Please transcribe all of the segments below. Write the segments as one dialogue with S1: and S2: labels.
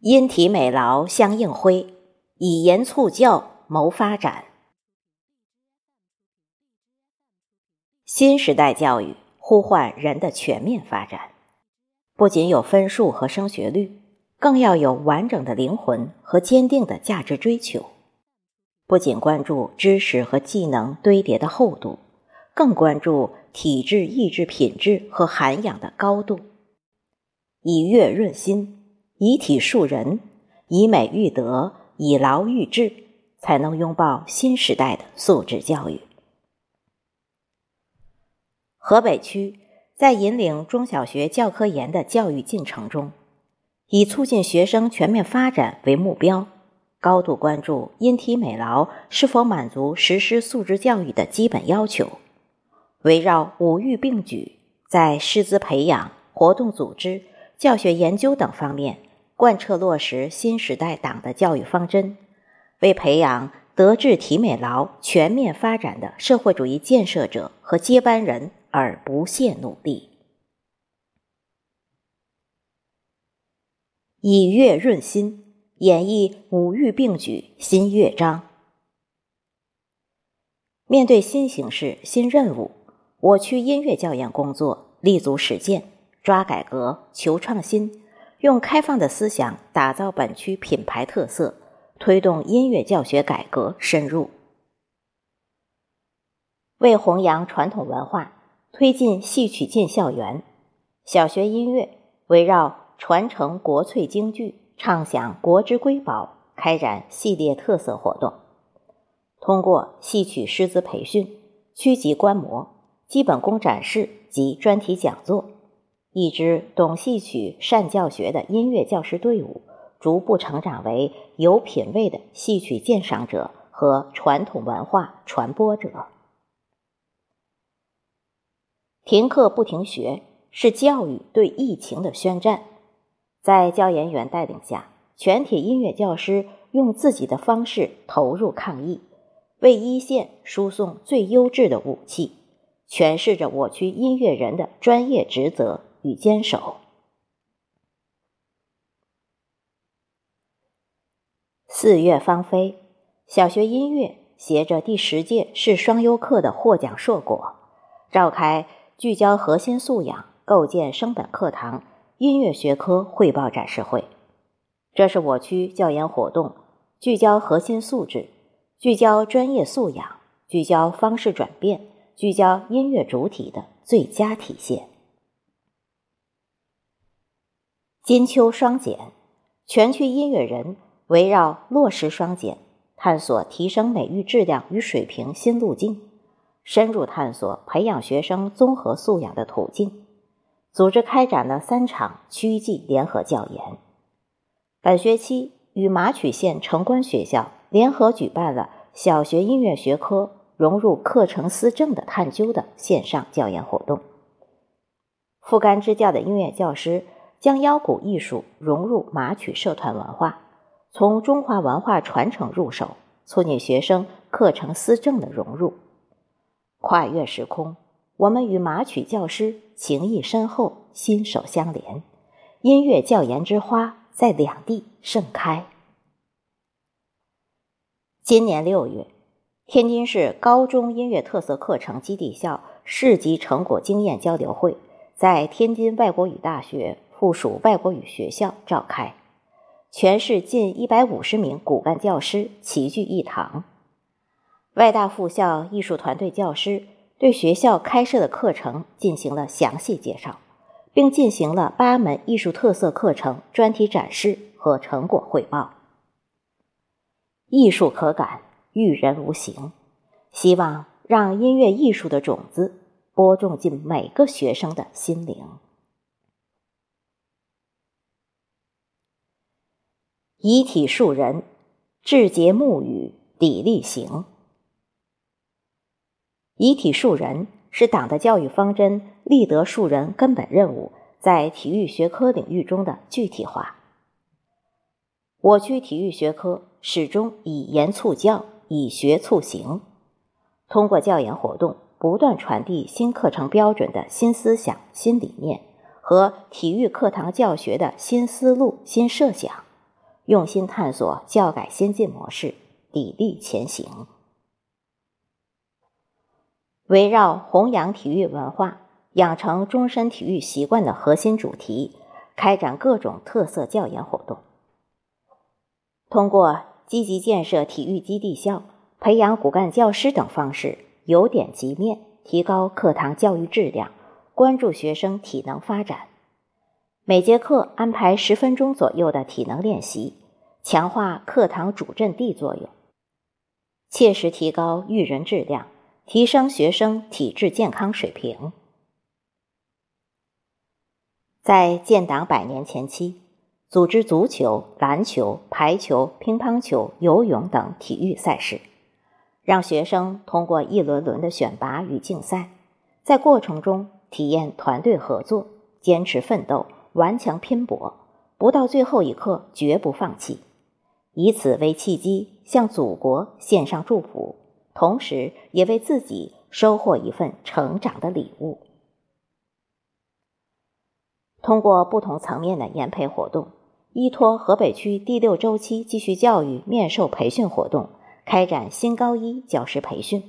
S1: 因体美劳相应辉，以言促教谋发展。新时代教育呼唤人的全面发展，不仅有分数和升学率，更要有完整的灵魂和坚定的价值追求。不仅关注知识和技能堆叠的厚度，更关注体质意志品质和涵养的高度。以悦润心。以体树人，以美育德，以劳育智，才能拥抱新时代的素质教育。河北区在引领中小学教科研的教育进程中，以促进学生全面发展为目标，高度关注因体美劳是否满足实施素质教育的基本要求，围绕五育并举，在师资培养、活动组织、教学研究等方面。贯彻落实新时代党的教育方针，为培养德智体美劳全面发展的社会主义建设者和接班人而不懈努力。以乐润心，演绎五育并举新乐章。面对新形势、新任务，我区音乐教研工作立足实践，抓改革、求创新。用开放的思想打造本区品牌特色，推动音乐教学改革深入。为弘扬传统文化，推进戏曲进校园，小学音乐围绕传承国粹京剧、唱响国之瑰宝，开展系列特色活动。通过戏曲师资培训、区级观摩、基本功展示及专题讲座。一支懂戏曲、善教学的音乐教师队伍，逐步成长为有品位的戏曲鉴赏者和传统文化传播者。停课不停学是教育对疫情的宣战，在教研员带领下，全体音乐教师用自己的方式投入抗疫，为一线输送最优质的武器，诠释着我区音乐人的专业职责。与坚守。四月芳菲，小学音乐携着第十届市双优课的获奖硕果，召开聚焦核心素养、构建升本课堂音乐学科汇报展示会。这是我区教研活动聚焦核心素质、聚焦专业素养、聚焦方式转变、聚焦音乐主体的最佳体现。金秋双减，全区音乐人围绕落实双减，探索提升美育质量与水平新路径，深入探索培养学生综合素养的途径，组织开展了三场区际联合教研。本学期与马曲县城关学校联合举办了小学音乐学科融入课程思政的探究的线上教研活动。副干支教的音乐教师。将腰鼓艺术融入马曲社团文化，从中华文化传承入手，促进学生课程思政的融入。跨越时空，我们与马曲教师情谊深厚，心手相连，音乐教研之花在两地盛开。今年六月，天津市高中音乐特色课程基地校市级成果经验交流会在天津外国语大学。附属外国语学校召开，全市近一百五十名骨干教师齐聚一堂。外大附校艺术团队教师对学校开设的课程进行了详细介绍，并进行了八门艺术特色课程专题展示和成果汇报。艺术可感，育人无形，希望让音乐艺术的种子播种进每个学生的心灵。以体树人，志节沐雨，砥砺行。以体树人是党的教育方针立德树人根本任务在体育学科领域中的具体化。我区体育学科始终以言促教，以学促行，通过教研活动，不断传递新课程标准的新思想、新理念和体育课堂教学的新思路、新设想。用心探索教改先进模式，砥砺前行。围绕弘扬体育文化、养成终身体育习惯的核心主题，开展各种特色教研活动。通过积极建设体育基地校、培养骨干教师等方式，由点及面，提高课堂教育质量，关注学生体能发展。每节课安排十分钟左右的体能练习，强化课堂主阵地作用，切实提高育人质量。提升学生体质健康水平。在建党百年前期，组织足球、篮球、排球、乒乓球、游泳等体育赛事，让学生通过一轮轮的选拔与竞赛，在过程中体验团队合作、坚持奋斗、顽强拼搏，不到最后一刻绝不放弃，以此为契机，向祖国献上祝福。同时，也为自己收获一份成长的礼物。通过不同层面的研培活动，依托河北区第六周期继续教育面授培训活动，开展新高一教师培训。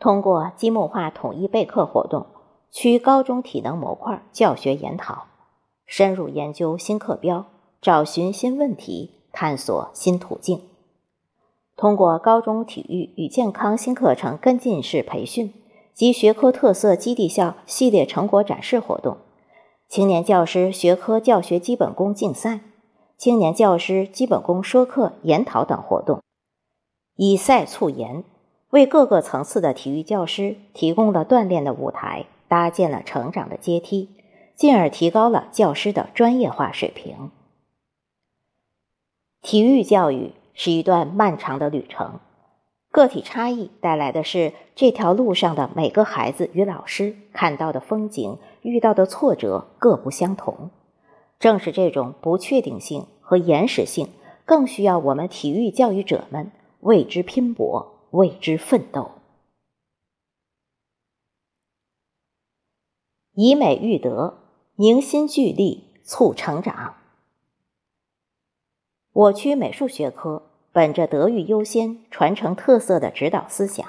S1: 通过积木化统一备课活动，区高中体能模块教学研讨，深入研究新课标，找寻新问题，探索新途径。通过高中体育与健康新课程跟进式培训及学科特色基地校系列成果展示活动，青年教师学科教学基本功竞赛、青年教师基本功说课研讨等活动，以赛促研，为各个层次的体育教师提供了锻炼的舞台，搭建了成长的阶梯，进而提高了教师的专业化水平。体育教育。是一段漫长的旅程，个体差异带来的是这条路上的每个孩子与老师看到的风景、遇到的挫折各不相同。正是这种不确定性和延时性，更需要我们体育教育者们为之拼搏、为之奋斗。以美育德，凝心聚力，促成长。我区美术学科本着德育优先、传承特色的指导思想，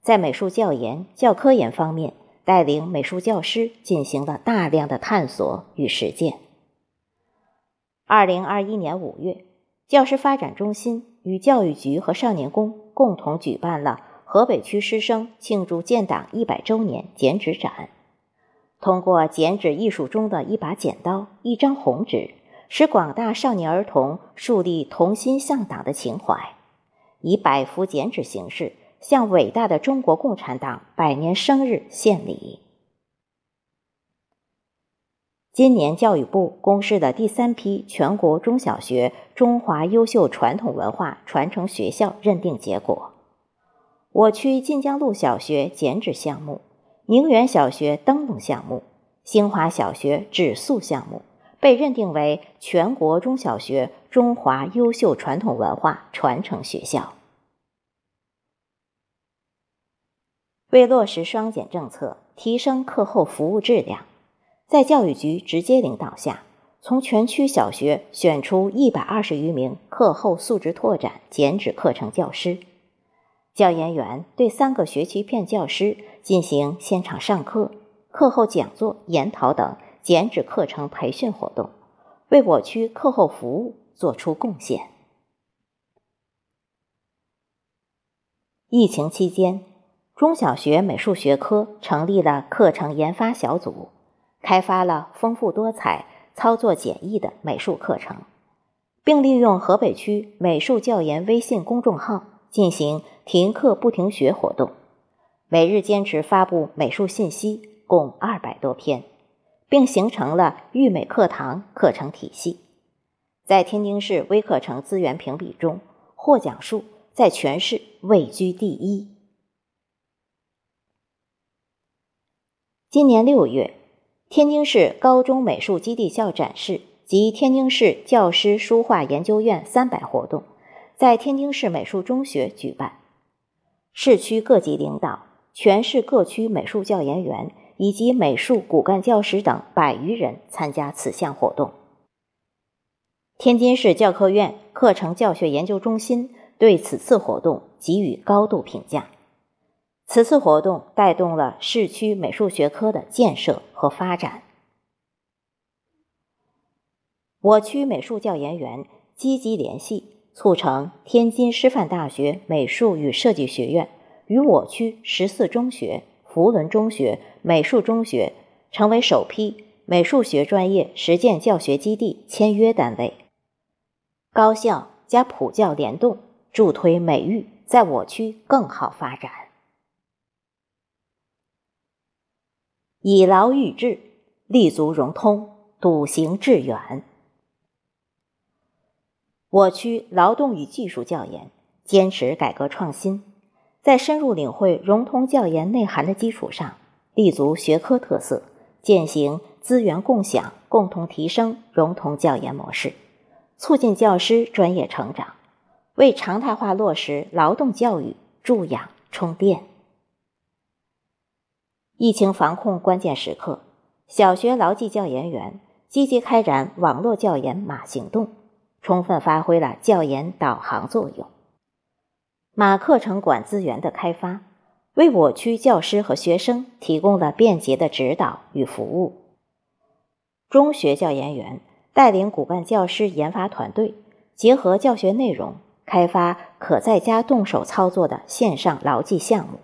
S1: 在美术教研、教科研方面，带领美术教师进行了大量的探索与实践。二零二一年五月，教师发展中心与教育局和少年宫共同举办了河北区师生庆祝建党一百周年剪纸展，通过剪纸艺术中的一把剪刀、一张红纸。使广大少年儿童树立同心向党的情怀，以百幅剪纸形式向伟大的中国共产党百年生日献礼。今年教育部公示的第三批全国中小学中华优秀传统文化传承学校认定结果，我区晋江路小学剪纸项目、宁远小学灯笼项目、兴华小学纸塑项目。被认定为全国中小学中华优秀传统文化传承学校。为落实双减政策，提升课后服务质量，在教育局直接领导下，从全区小学选出一百二十余名课后素质拓展剪纸课程教师，教研员对三个学区片教师进行现场上课、课后讲座、研讨等。剪纸课程培训活动，为我区课后服务做出贡献。疫情期间，中小学美术学科成立了课程研发小组，开发了丰富多彩、操作简易的美术课程，并利用河北区美术教研微信公众号进行停课不停学活动，每日坚持发布美术信息共二百多篇。并形成了育美课堂课程体系，在天津市微课程资源评比中，获奖数在全市位居第一。今年六月，天津市高中美术基地校展示及天津市教师书画研究院三百活动在天津市美术中学举办，市区各级领导、全市各区美术教研员。以及美术骨干教师等百余人参加此项活动。天津市教科院课程教学研究中心对此次活动给予高度评价。此次活动带动了市区美术学科的建设和发展。我区美术教研员积极联系，促成天津师范大学美术与设计学院与我区十四中学、福伦中学、美术中学成为首批美术学专业实践教学基地签约单位。高校加普教联动，助推美育在我区更好发展。以劳育智，立足融通，笃行致远。我区劳动与技术教研坚持改革创新，在深入领会融通教研内涵的基础上，立足学科特色，践行资源共享、共同提升融通教研模式，促进教师专业成长，为常态化落实劳动教育助养充电。疫情防控关键时刻，小学劳技教研员积极开展网络教研码行动，充分发挥了教研导航作用。马课程馆资源的开发，为我区教师和学生提供了便捷的指导与服务。中学教研员带领骨干教师研发团队，结合教学内容，开发可在家动手操作的线上劳技项目。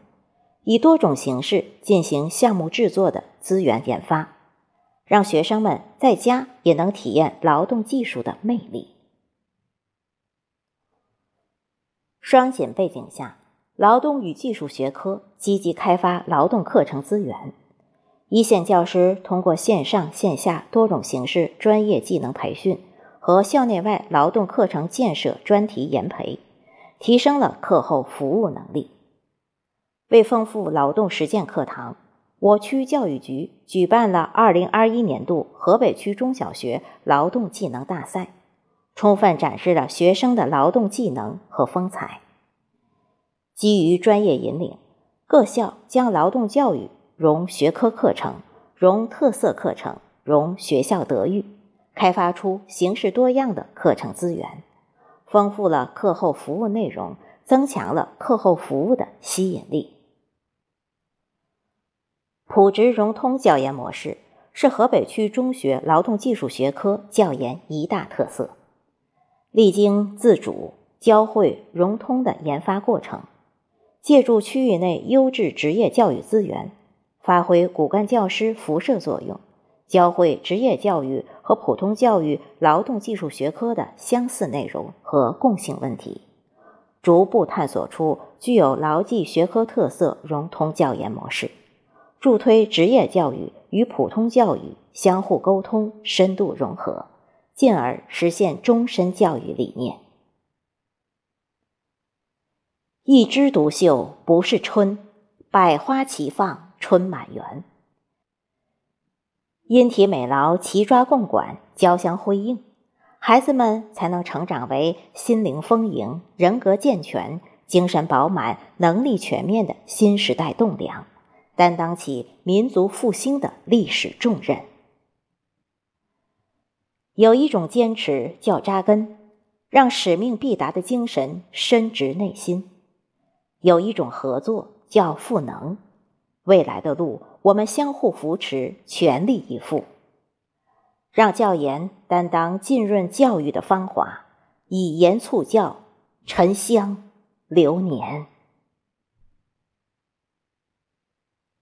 S1: 以多种形式进行项目制作的资源研发，让学生们在家也能体验劳动技术的魅力。双减背景下，劳动与技术学科积极开发劳动课程资源，一线教师通过线上线下多种形式专业技能培训和校内外劳动课程建设专题研培，提升了课后服务能力。为丰富劳动实践课堂，我区教育局举办了二零二一年度河北区中小学劳动技能大赛，充分展示了学生的劳动技能和风采。基于专业引领，各校将劳动教育融学科课程、融特色课程、融学校德育，开发出形式多样的课程资源，丰富了课后服务内容，增强了课后服务的吸引力。普职融通教研模式是河北区中学劳动技术学科教研一大特色，历经自主、交汇、融通的研发过程，借助区域内优质职业教育资源，发挥骨干教师辐射作用，教会职业教育和普通教育劳动技术学科的相似内容和共性问题，逐步探索出具有劳技学科特色融通教研模式。助推职业教育与普通教育相互沟通、深度融合，进而实现终身教育理念。一枝独秀不是春，百花齐放春满园。因体美劳齐抓共管，交相辉映，孩子们才能成长为心灵丰盈、人格健全、精神饱满、能力全面的新时代栋梁。担当起民族复兴的历史重任。有一种坚持叫扎根，让使命必达的精神深植内心；有一种合作叫赋能，未来的路我们相互扶持，全力以赴，让教研担当浸润教育的芳华，以言促教，沉香流年。